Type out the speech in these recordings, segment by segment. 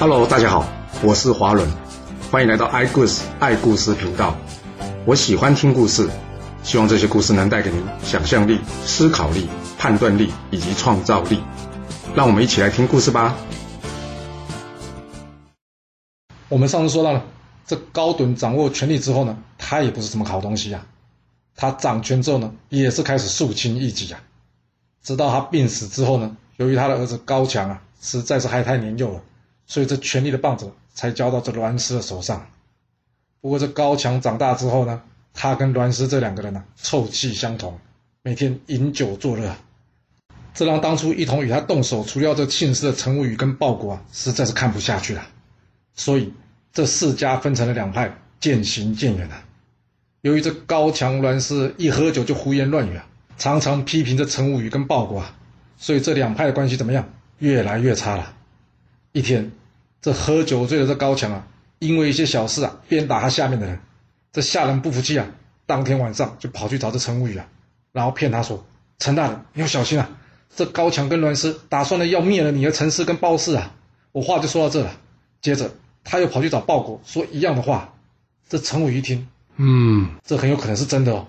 Hello，大家好，我是华伦，欢迎来到爱故事爱故事频道。我喜欢听故事，希望这些故事能带给您想象力、思考力、判断力以及创造力。让我们一起来听故事吧。我们上次说到了，这高顿掌握权力之后呢，他也不是什么好东西呀。他掌权之后呢，也是开始肃清异己啊。直到他病死之后呢，由于他的儿子高强啊，实在是还太年幼了，所以这权力的棒子才交到这栾斯的手上。不过这高强长大之后呢，他跟栾斯这两个人呢，臭气相同，每天饮酒作乐，这让当初一同与他动手除掉这庆氏的陈无宇跟鲍国啊，实在是看不下去了。所以这四家分成了两派，渐行渐远了。由于这高强栾氏一喝酒就胡言乱语啊，常常批评这陈无宇跟鲍国啊，所以这两派的关系怎么样？越来越差了。一天，这喝酒醉的这高强啊，因为一些小事啊，鞭打他下面的人。这下人不服气啊，当天晚上就跑去找这陈无宇啊，然后骗他说：“陈大人，你要小心啊！这高强跟栾师打算了要灭了你的陈氏跟包氏啊！”我话就说到这了。接着。他又跑去找鲍国说一样的话，这陈武一听，嗯，这很有可能是真的哦。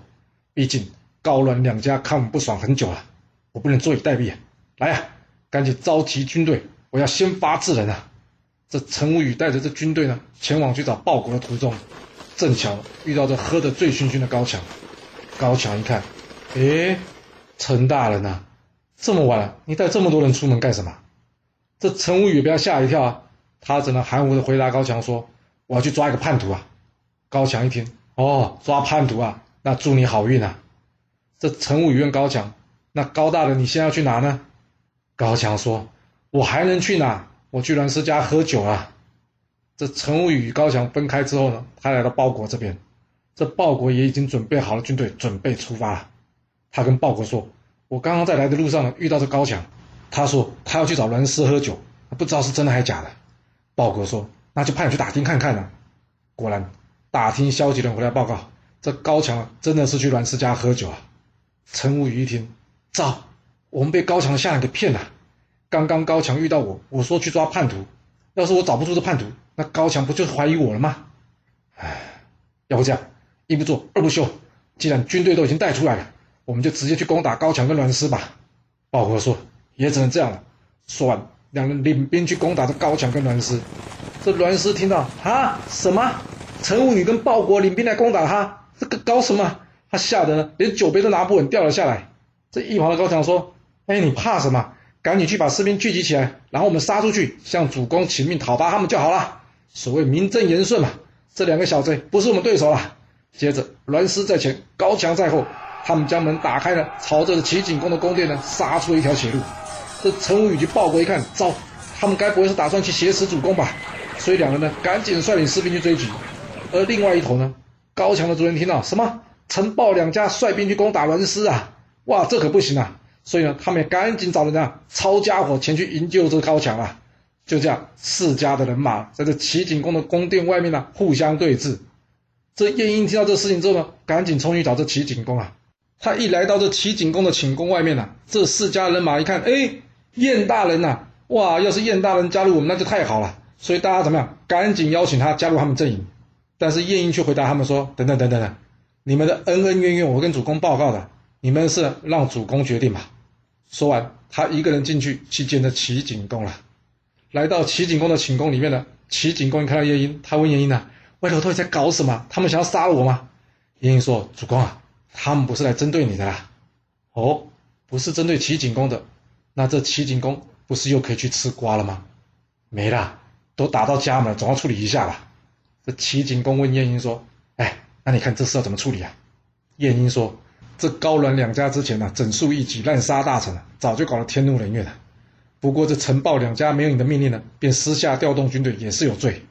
毕竟高栾两家看我们不爽很久了，我不能坐以待毙。来呀，赶紧召集军队，我要先发制人啊！这陈武宇带着这军队呢，前往去找鲍国的途中，正巧遇到这喝得醉醺醺的高强。高强一看，哎，陈大人呐，这么晚了，你带这么多人出门干什么？这陈武宇被他吓一跳啊！他只能含糊的回答高强说：“我要去抓一个叛徒啊！”高强一听，哦，抓叛徒啊，那祝你好运啊！这陈武宇问高强：“那高大人你现在要去哪呢？”高强说：“我还能去哪？我去栾氏家喝酒啊！”这陈武宇与高强分开之后呢，他来到鲍国这边，这鲍国也已经准备好了军队，准备出发了。他跟鲍国说：“我刚刚在来的路上，遇到这高强，他说他要去找栾氏喝酒，不知道是真的还是假的。”鲍国说：“那就派人去打听看看呢。”果然，打听消息的人回来报告，这高强真的是去栾氏家喝酒啊。陈武宇一听，糟，我们被高强的下人给骗了。刚刚高强遇到我，我说去抓叛徒，要是我找不出这叛徒，那高强不就是怀疑我了吗？唉，要不这样，一不做二不休，既然军队都已经带出来了，我们就直接去攻打高强跟栾师吧。鲍国说：“也只能这样了。”说完。两人领兵去攻打这高强跟栾师，这栾氏听到啊什么？陈武女跟鲍国领兵来攻打他，这个搞什么？他吓得连酒杯都拿不稳，掉了下来。这一旁的高强说：“哎，你怕什么？赶紧去把士兵聚集起来，然后我们杀出去，向主公请命讨伐他们就好了。所谓名正言顺嘛。这两个小贼不是我们对手了。”接着，栾氏在前，高强在后，他们将门打开了，朝着齐景公的宫殿呢，杀出一条血路。这陈武宇及鲍国一看，糟，他们该不会是打算去挟持主公吧？所以两人呢，赶紧率领士兵去追击。而另外一头呢，高强的族人听到什么陈鲍两家率兵去攻打栾氏啊，哇，这可不行啊！所以呢，他们也赶紧找人啊，抄家伙前去营救这高强啊。就这样，四家的人马在这齐景公的宫殿外面呢，互相对峙。这晏婴听到这事情之后呢，赶紧冲去找这齐景公啊。他一来到这齐景公的寝宫外面呢，这四家人马一看，哎。燕大人呐，哇！要是燕大人加入我们，那就太好了。所以大家怎么样？赶紧邀请他加入他们阵营。但是晏婴却回答他们说：“等等等等等，你们的恩恩怨怨，我跟主公报告的。你们是让主公决定吧。”说完，他一个人进去去见这齐景公了。来到齐景公的寝宫里面呢，齐景公一看到晏婴，他问晏婴呢：“外头到底在搞什么？他们想要杀了我吗？”晏婴说：“主公啊，他们不是来针对你的啦。哦，不是针对齐景公的。”那这齐景公不是又可以去吃瓜了吗？没了，都打到家门，总要处理一下吧。这齐景公问晏婴说：“哎，那你看这事要怎么处理啊？”晏婴说：“这高阮两家之前呢，整肃异己，滥杀大臣，早就搞得天怒人怨了。不过这陈鲍两家没有你的命令呢，便私下调动军队，也是有罪。”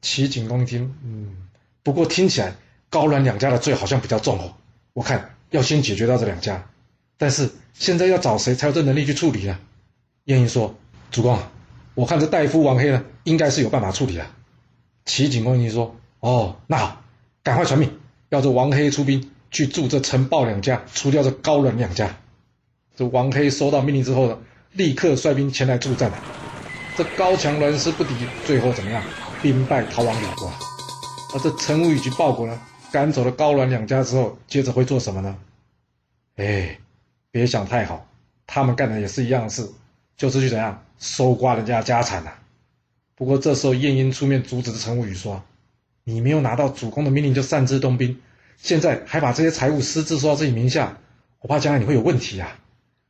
齐景公一听，嗯，不过听起来高阮两家的罪好像比较重哦。我看要先解决掉这两家。但是现在要找谁才有这能力去处理呢？晏婴说：“主公，我看这大夫王黑呢，应该是有办法处理的。”齐景公一说：“哦，那好，赶快传命，要这王黑出兵去助这陈鲍两家，除掉这高冷两家。”这王黑收到命令之后呢，立刻率兵前来助战了。这高墙乱石不敌，最后怎么样？兵败逃亡鲁国。而这陈武以及鲍国呢，赶走了高栾两家之后，接着会做什么呢？哎，别想太好，他们干的也是一样的事，就是去怎样搜刮人家家产呐。不过这时候晏婴出面阻止陈武宇说：“你没有拿到主公的命令就擅自动兵，现在还把这些财物私自收到自己名下，我怕将来你会有问题啊。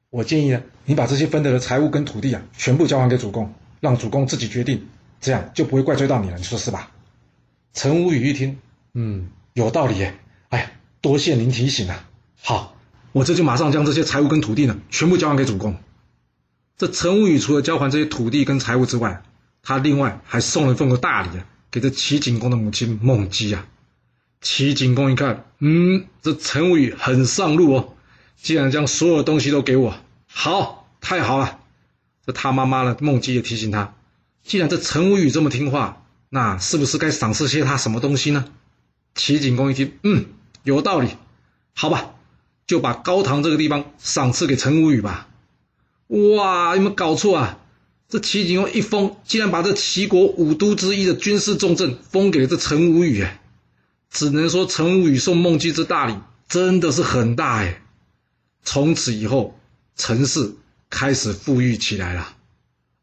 我建议呢，你把这些分得的财物跟土地啊，全部交还给主公，让主公自己决定，这样就不会怪罪到你了，你说是吧？”陈无宇一听，嗯，有道理耶。哎，多谢您提醒啊。好，我这就马上将这些财物跟土地呢，全部交还给主公。这陈无宇除了交还这些土地跟财物之外，他另外还送了一份个大礼啊，给这齐景公的母亲孟姬啊。齐景公一看，嗯，这陈武宇很上路哦，竟然将所有东西都给我，好，太好了。这他妈妈呢，孟姬也提醒他，既然这陈武宇这么听话，那是不是该赏赐些他什么东西呢？齐景公一听，嗯，有道理，好吧，就把高唐这个地方赏赐给陈武宇吧。哇，有没有搞错啊？这齐景公一封，竟然把这齐国五都之一的军事重镇封给了这陈无宇，哎，只能说陈无宇送孟姬之大礼真的是很大哎。从此以后，陈氏开始富裕起来了，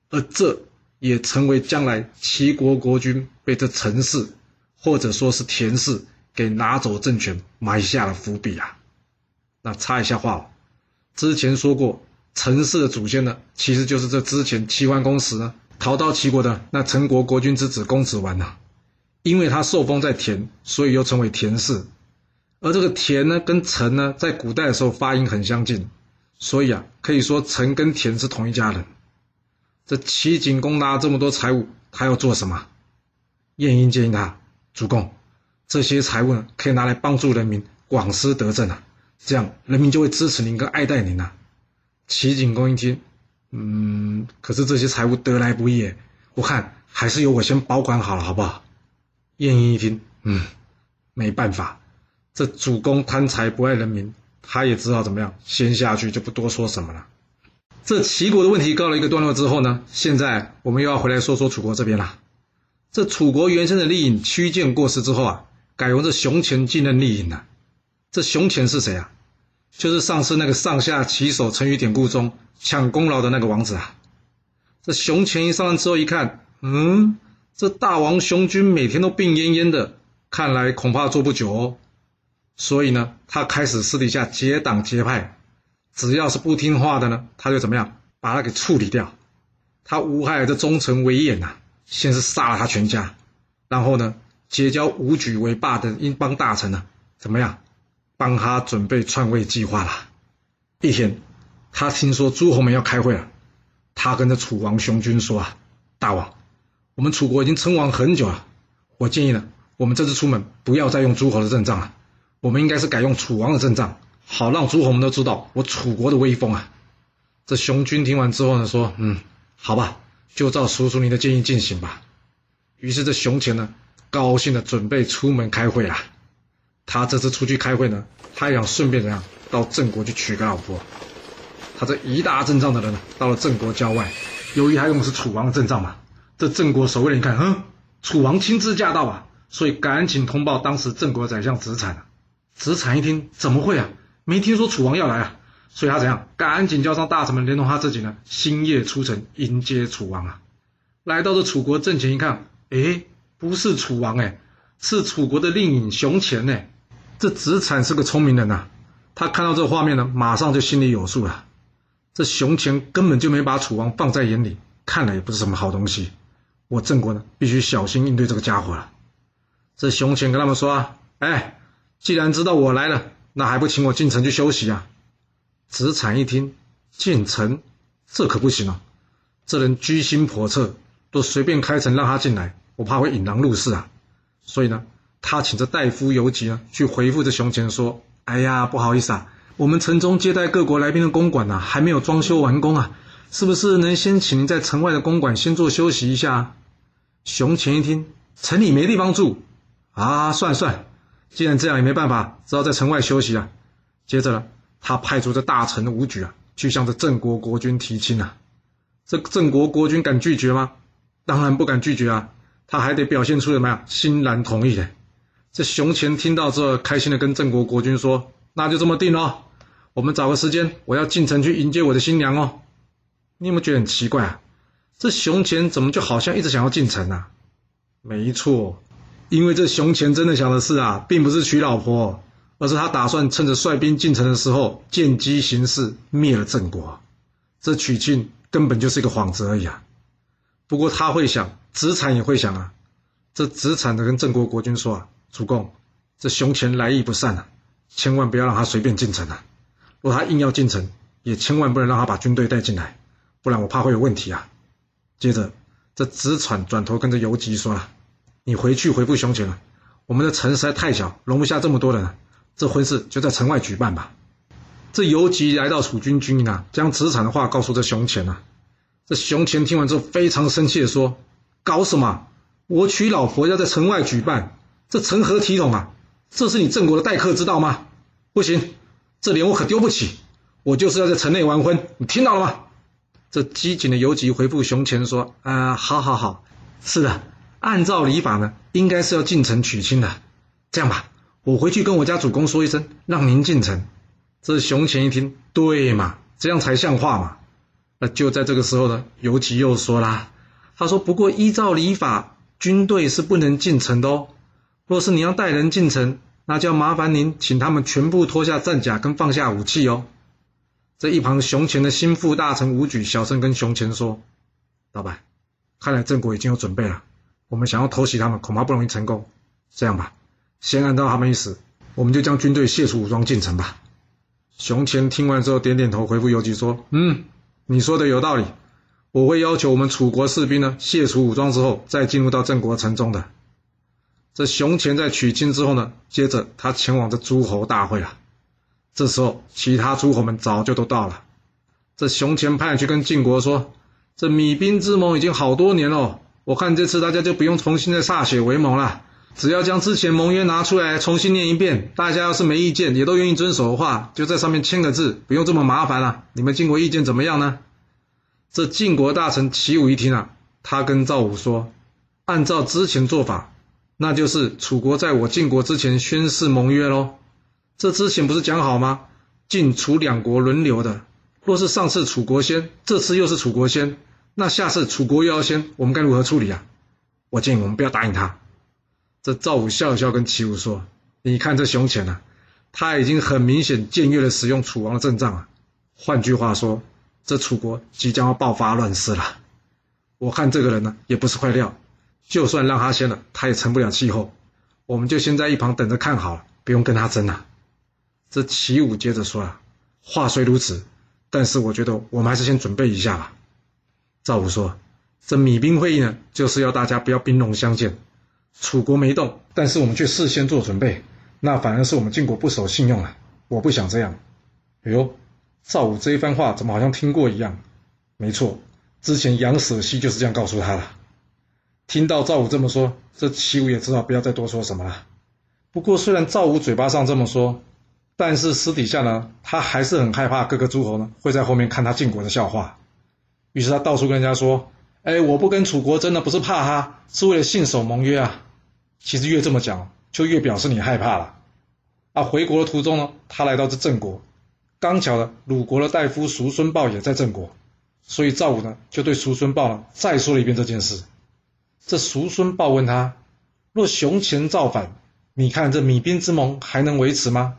而这也成为将来齐国国君被这陈氏或者说是田氏给拿走政权埋下了伏笔啊。那插一下话，之前说过。陈氏的祖先呢，其实就是这之前齐桓公时呢逃到齐国的那陈国国君之子公子完呐。因为他受封在田，所以又称为田氏。而这个田呢，跟陈呢，在古代的时候发音很相近，所以啊，可以说陈跟田是同一家人。这齐景公拿这么多财物，他要做什么？晏婴建议他，主公，这些财物呢，可以拿来帮助人民广施德政啊，这样人民就会支持您跟爱戴您呐。齐景公一听，嗯，可是这些财物得来不易，我看还是由我先保管好了，好不好？晏婴一听，嗯，没办法，这主公贪财不爱人民，他也只好怎么样，先下去就不多说什么了。这齐国的问题告了一个段落之后呢，现在我们又要回来说说楚国这边了。这楚国原先的令尹屈建过世之后啊，改由这熊虔继任令尹了。这熊虔是谁啊？就是上次那个上下其手成语典故中抢功劳的那个王子啊！这熊虔一上任之后一看，嗯，这大王熊军每天都病恹恹的，看来恐怕做不久哦。所以呢，他开始私底下结党结派，只要是不听话的呢，他就怎么样把他给处理掉。他无害这忠臣为眼呐，先是杀了他全家，然后呢，结交武举为霸的英邦大臣呢，怎么样？帮他准备篡位计划啦。一天，他听说诸侯们要开会了，他跟着楚王熊军说：“啊，大王，我们楚国已经称王很久了，我建议呢，我们这次出门不要再用诸侯的阵仗了，我们应该是改用楚王的阵仗，好让诸侯们都知道我楚国的威风啊。”这熊军听完之后呢，说：“嗯，好吧，就照叔叔您的建议进行吧。”于是这熊虔呢，高兴的准备出门开会啊。他这次出去开会呢，他也想顺便怎样到郑国去娶个老婆。他这一大阵仗的人呢，到了郑国郊外，由于他用的是楚王的阵仗嘛，这郑国守卫人一看，嗯，楚王亲自驾到啊，所以赶紧通报当时郑国宰相子产。子产一听，怎么会啊？没听说楚王要来啊，所以他怎样，赶紧叫上大臣们，连同他自己呢，星夜出城迎接楚王啊。来到这楚国阵前一看，哎，不是楚王哎，是楚国的令尹熊虔呢。这子产是个聪明人呐，他看到这画面呢，马上就心里有数了。这熊虔根本就没把楚王放在眼里，看来也不是什么好东西。我郑国呢，必须小心应对这个家伙了。这熊虔跟他们说啊，哎，既然知道我来了，那还不请我进城去休息啊？子产一听，进城，这可不行啊！这人居心叵测，都随便开城让他进来，我怕会引狼入室啊。所以呢。他请着大夫游吉呢，去回复这熊虔说：“哎呀，不好意思啊，我们城中接待各国来宾的公馆呐，还没有装修完工啊，是不是能先请您在城外的公馆先做休息一下？”熊虔一听，城里没地方住啊，算算，既然这样也没办法，只好在城外休息啊。接着呢，他派出这大臣的武举啊，去向这郑国国君提亲啊。这郑国国君敢拒绝吗？当然不敢拒绝啊，他还得表现出什么呀？欣然同意的。这熊乾听到之后，开心的跟郑国国君说：“那就这么定了，我们找个时间，我要进城去迎接我的新娘哦。”你有没有觉得很奇怪啊？这熊乾怎么就好像一直想要进城啊？没错，因为这熊乾真的想的是啊，并不是娶老婆，而是他打算趁着率兵进城的时候见机行事，灭了郑国。这娶亲根本就是一个幌子而已啊！不过他会想，子产也会想啊。这子产的跟郑国国君说啊。主公，这熊乾来意不善啊，千万不要让他随便进城啊！若他硬要进城，也千万不能让他把军队带进来，不然我怕会有问题啊。接着，这子产转头跟着游吉说了：“你回去回复熊乾了，我们的城实在太小，容不下这么多人，这婚事就在城外举办吧。”这游吉来到楚军军营啊，将子产的话告诉这熊乾啊。这熊乾听完之后非常生气的说：“搞什么？我娶老婆要在城外举办？”这成何体统啊！这是你郑国的待客之道吗？不行，这脸我可丢不起。我就是要在城内完婚，你听到了吗？这机警的游击回复熊前说：“啊，好好好，是的，按照礼法呢，应该是要进城娶亲的。这样吧，我回去跟我家主公说一声，让您进城。”这熊前一听，对嘛，这样才像话嘛。那就在这个时候呢，游击又说啦：“他说，不过依照礼法，军队是不能进城的哦。”若是你要带人进城，那就要麻烦您请他们全部脱下战甲跟放下武器哦。这一旁熊乾的心腹大臣武举小声跟熊乾说：“老板，看来郑国已经有准备了，我们想要偷袭他们恐怕不容易成功。这样吧，先按照他们意思，我们就将军队卸除武装进城吧。”熊乾听完之后点点头，回复游击说：“嗯，你说的有道理，我会要求我们楚国士兵呢卸除武装之后再进入到郑国城中的。”这熊乾在娶亲之后呢，接着他前往这诸侯大会了。这时候，其他诸侯们早就都到了。这熊前派去跟晋国说：“这米兵之盟已经好多年了，我看这次大家就不用重新再歃血为盟了，只要将之前盟约拿出来重新念一遍。大家要是没意见，也都愿意遵守的话，就在上面签个字，不用这么麻烦了。你们晋国意见怎么样呢？”这晋国大臣齐武一听啊，他跟赵武说：“按照之前做法。”那就是楚国在我晋国之前宣誓盟约喽。这之前不是讲好吗？晋楚两国轮流的。若是上次楚国先，这次又是楚国先，那下次楚国又要先，我们该如何处理啊？我建议我们不要答应他。这赵武笑笑跟齐武说：“你看这熊浅啊，他已经很明显僭越了使用楚王的阵仗啊。换句话说，这楚国即将要爆发乱世了。我看这个人呢，也不是块料。”就算让他先了，他也成不了气候。我们就先在一旁等着看好了，不用跟他争了。这齐武接着说啊，话虽如此，但是我觉得我们还是先准备一下吧。赵武说，这米兵会议呢，就是要大家不要兵戎相见。楚国没动，但是我们却事先做准备，那反而是我们晋国不守信用了。我不想这样。哎呦，赵武这一番话怎么好像听过一样？没错，之前杨舍西就是这样告诉他的。听到赵武这么说，这齐武也知道不要再多说什么了。不过，虽然赵武嘴巴上这么说，但是私底下呢，他还是很害怕各个诸侯呢会在后面看他晋国的笑话。于是他到处跟人家说：“哎，我不跟楚国争的不是怕他，是为了信守盟约啊。”其实越这么讲，就越表示你害怕了。啊，回国的途中呢，他来到这郑国，刚巧的鲁国的大夫叔孙豹也在郑国，所以赵武呢就对叔孙豹呢再说了一遍这件事。这叔孙豹问他：“若熊前造反，你看这米兵之盟还能维持吗？”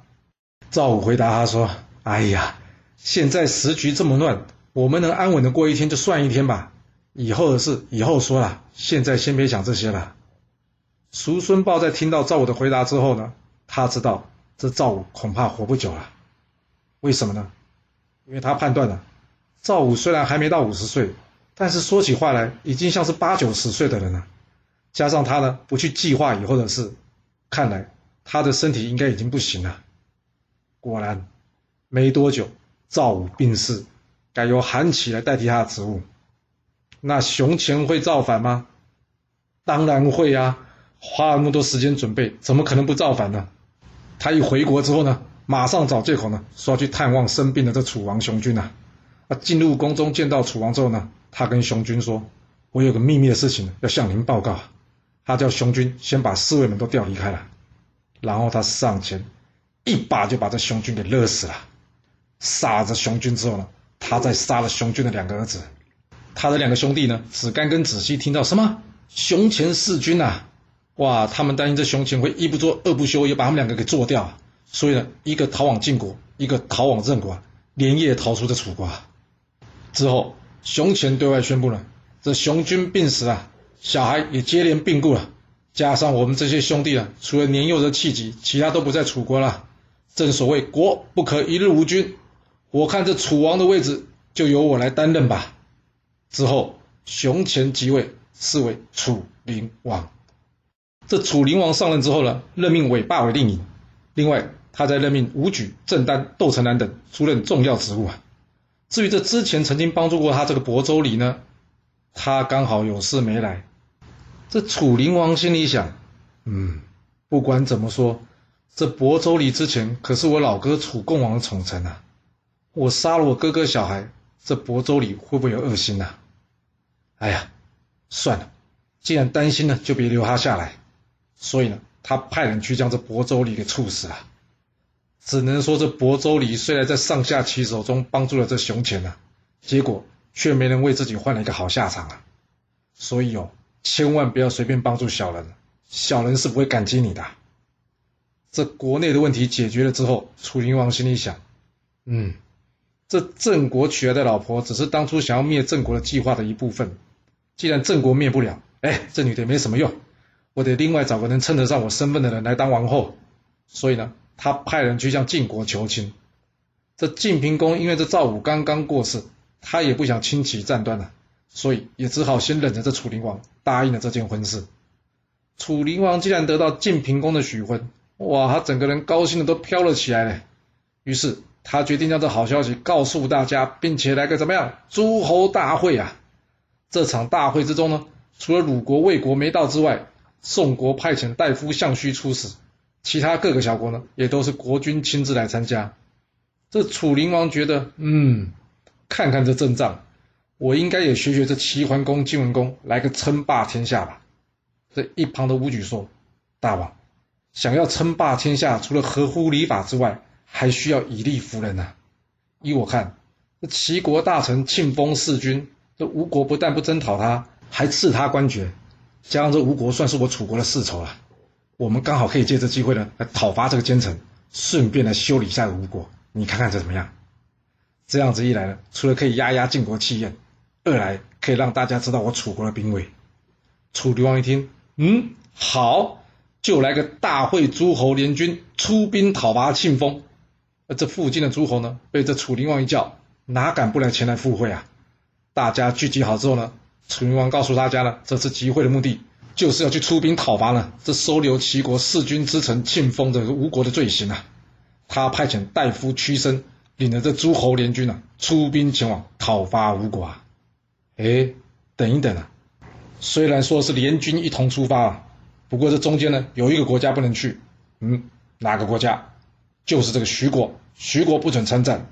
赵武回答他说：“哎呀，现在时局这么乱，我们能安稳的过一天就算一天吧。以后的事以后说了，现在先别想这些了。”叔孙豹在听到赵武的回答之后呢，他知道这赵武恐怕活不久了。为什么呢？因为他判断了，赵武虽然还没到五十岁。但是说起话来，已经像是八九十岁的人了。加上他呢，不去计划以后的事，看来他的身体应该已经不行了。果然，没多久，赵武病逝，改由韩起来代替他的职务。那熊乾会造反吗？当然会啊！花了那么多时间准备，怎么可能不造反呢？他一回国之后呢，马上找借口呢，说要去探望生病的这楚王熊军呐。啊，进入宫中见到楚王之后呢，他跟熊军说：“我有个秘密的事情要向您报告。”他叫熊军先把侍卫们都调离开了，然后他上前一把就把这熊军给勒死了。杀了熊军之后呢，他再杀了熊军的两个儿子。他的两个兄弟呢，子干跟子熙听到什么熊前弑君呐，哇，他们担心这熊前会一不做二不休，也把他们两个给做掉。所以呢，一个逃往晋国，一个逃往郑国，连夜逃出这楚国。之后，熊前对外宣布了，这熊军病死了，小孩也接连病故了，加上我们这些兄弟啊，除了年幼的戚己，其他都不在楚国了。正所谓国不可一日无君，我看这楚王的位置就由我来担任吧。之后，熊前即位，是为楚灵王。这楚灵王上任之后呢，任命韦霸为令尹，另外。他在任命武举、郑丹、窦成南等出任重要职务啊。至于这之前曾经帮助过他这个亳州里呢，他刚好有事没来。这楚灵王心里想：嗯，不管怎么说，这亳州里之前可是我老哥楚共王的宠臣啊。我杀了我哥哥小孩，这亳州里会不会有恶心呐？哎呀，算了，既然担心呢，就别留他下来。所以呢，他派人去将这亳州里给处死了。只能说，这亳州里虽然在上下其手中帮助了这熊前啊，结果却没能为自己换了一个好下场啊。所以哦，千万不要随便帮助小人，小人是不会感激你的。这国内的问题解决了之后，楚灵王心里想：嗯，这郑国娶来的老婆只是当初想要灭郑国的计划的一部分。既然郑国灭不了，哎，这女的没什么用，我得另外找个能称得上我身份的人来当王后。所以呢。他派人去向晋国求亲，这晋平公因为这赵武刚刚过世，他也不想轻启战端了，所以也只好先忍着这楚灵王答应了这件婚事。楚灵王既然得到晋平公的许婚，哇，他整个人高兴的都飘了起来了。于是他决定将这好消息告诉大家，并且来个怎么样诸侯大会啊！这场大会之中呢，除了鲁国、魏国没到之外，宋国派遣大夫项须出使。其他各个小国呢，也都是国君亲自来参加。这楚灵王觉得，嗯，看看这阵仗，我应该也学学这齐桓公、晋文公，来个称霸天下吧。这一旁的武举说：“大王，想要称霸天下，除了合乎礼法之外，还需要以力服人呐。依我看，这齐国大臣庆封弑君，这吴国不但不征讨他，还赐他官爵，加上这吴国算是我楚国的世仇了。”我们刚好可以借这机会呢，来讨伐这个奸臣，顺便来修理一下吴国。你看看这怎么样？这样子一来呢，除了可以压压晋国气焰，二来可以让大家知道我楚国的兵威。楚灵王一听，嗯，好，就来个大会诸侯联军出兵讨伐庆丰。而这附近的诸侯呢，被这楚灵王一叫，哪敢不来前来赴会啊？大家聚集好之后呢，楚灵王告诉大家呢，这次集会的目的。就是要去出兵讨伐呢，这收留齐国弑君之臣庆封的吴国的罪行啊！他派遣大夫屈生领着这诸侯联军啊，出兵前往讨伐吴国啊！哎，等一等啊！虽然说是联军一同出发啊，不过这中间呢有一个国家不能去，嗯，哪个国家？就是这个徐国，徐国不准参战。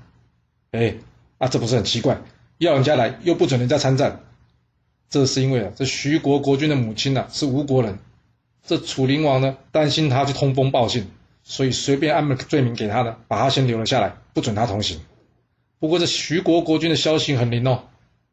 哎，啊，这不是很奇怪？要人家来又不准人家参战。这是因为啊，这徐国国君的母亲呢是吴国人，这楚灵王呢担心他去通风报信，所以随便安了个罪名给他的，把他先留了下来，不准他同行。不过这徐国国君的消息很灵哦，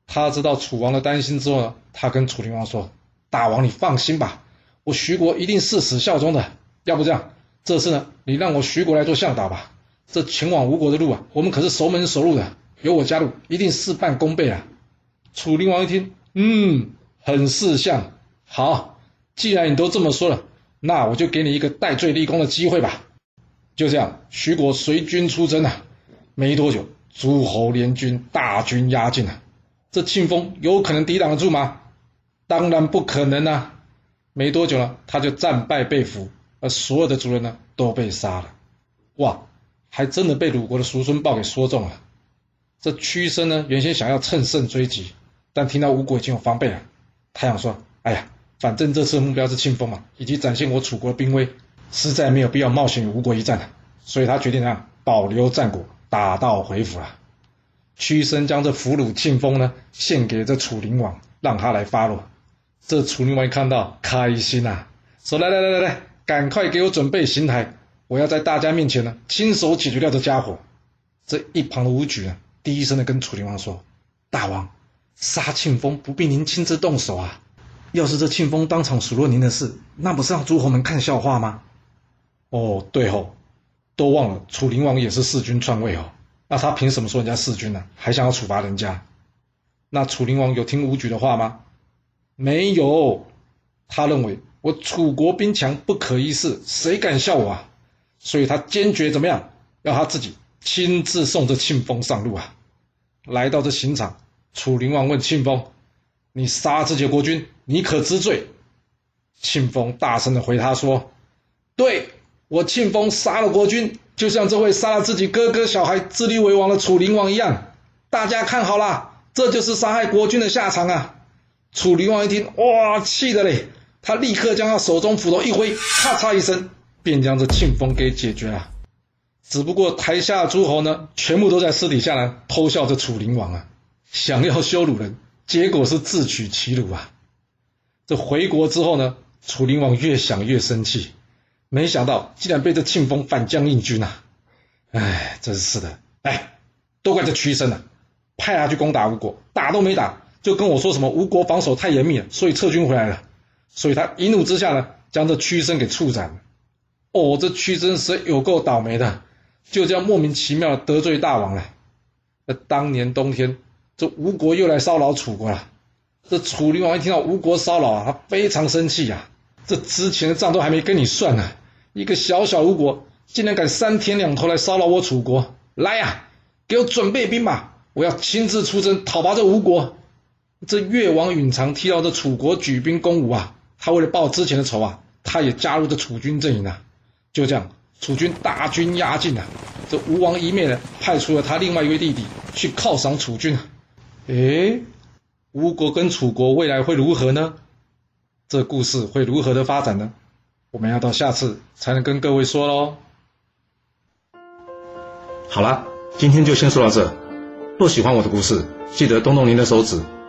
他知道楚王的担心之后呢，他跟楚灵王说：“大王你放心吧，我徐国一定誓死效忠的。要不这样，这次呢你让我徐国来做向导吧，这前往吴国的路啊，我们可是熟门熟路的，有我加入，一定事半功倍啊。”楚灵王一听。嗯，很识相。好，既然你都这么说了，那我就给你一个戴罪立功的机会吧。就这样，徐国随军出征啊，没多久，诸侯联军大军压境啊，这庆丰有可能抵挡得住吗？当然不可能啊。没多久呢，他就战败被俘，而所有的族人呢都被杀了。哇，还真的被鲁国的叔孙豹给说中了。这屈生呢，原先想要乘胜追击。但听到吴国已经有防备了，他想说：“哎呀，反正这次的目标是庆丰嘛，以及展现我楚国的兵威，实在没有必要冒险与吴国一战了。”所以他决定啊，保留战果，打道回府了。屈生将这俘虏庆丰呢献给这楚灵王，让他来发落。这楚灵王一看到，开心呐，说：“来来来来来，赶快给我准备刑台，我要在大家面前呢亲手解决掉这家伙。”这一旁的武举呢，低声的跟楚灵王说：“大王，杀庆丰不必您亲自动手啊。”要是这庆丰当场数落您的事，那不是让诸侯们看笑话吗？哦，对哦，都忘了楚灵王也是弑君篡位哦，那他凭什么说人家弑君呢？还想要处罚人家？那楚灵王有听武举的话吗？没有，他认为我楚国兵强不可一世，谁敢笑我啊？所以他坚决怎么样？要他自己亲自送这庆丰上路啊！来到这刑场，楚灵王问庆丰：“你杀这些国君？”你可知罪？庆丰大声的回他说：“对我庆丰杀了国君，就像这位杀了自己哥哥小孩、自立为王的楚灵王一样。大家看好了，这就是杀害国君的下场啊！”楚灵王一听，哇，气的嘞，他立刻将他手中斧头一挥，咔嚓一声，便将这庆丰给解决了。只不过台下诸侯呢，全部都在私底下呢偷笑这楚灵王啊，想要羞辱人，结果是自取其辱啊！这回国之后呢，楚灵王越想越生气，没想到竟然被这庆丰反将应军啊！哎，真是的！哎，都怪这屈生啊，派他去攻打吴国，打都没打，就跟我说什么吴国防守太严密了，所以撤军回来了。所以他一怒之下呢，将这屈生给处斩了。哦，这屈生是有够倒霉的，就这样莫名其妙得罪大王了。那当年冬天，这吴国又来骚扰楚国了。这楚灵王一听到吴国骚扰啊，他非常生气呀！这之前的账都还没跟你算呢，一个小小吴国竟然敢三天两头来骚扰我楚国！来呀，给我准备兵马，我要亲自出征讨伐这吴国！这越王允常听到这楚国举兵攻吴啊，他为了报之前的仇啊，他也加入这楚军阵营啊。就这样，楚军大军压境啊，这吴王一面呢，派出了他另外一位弟弟去犒赏楚军啊。诶。吴国跟楚国未来会如何呢？这故事会如何的发展呢？我们要到下次才能跟各位说喽。好了，今天就先说到这。若喜欢我的故事，记得动动您的手指，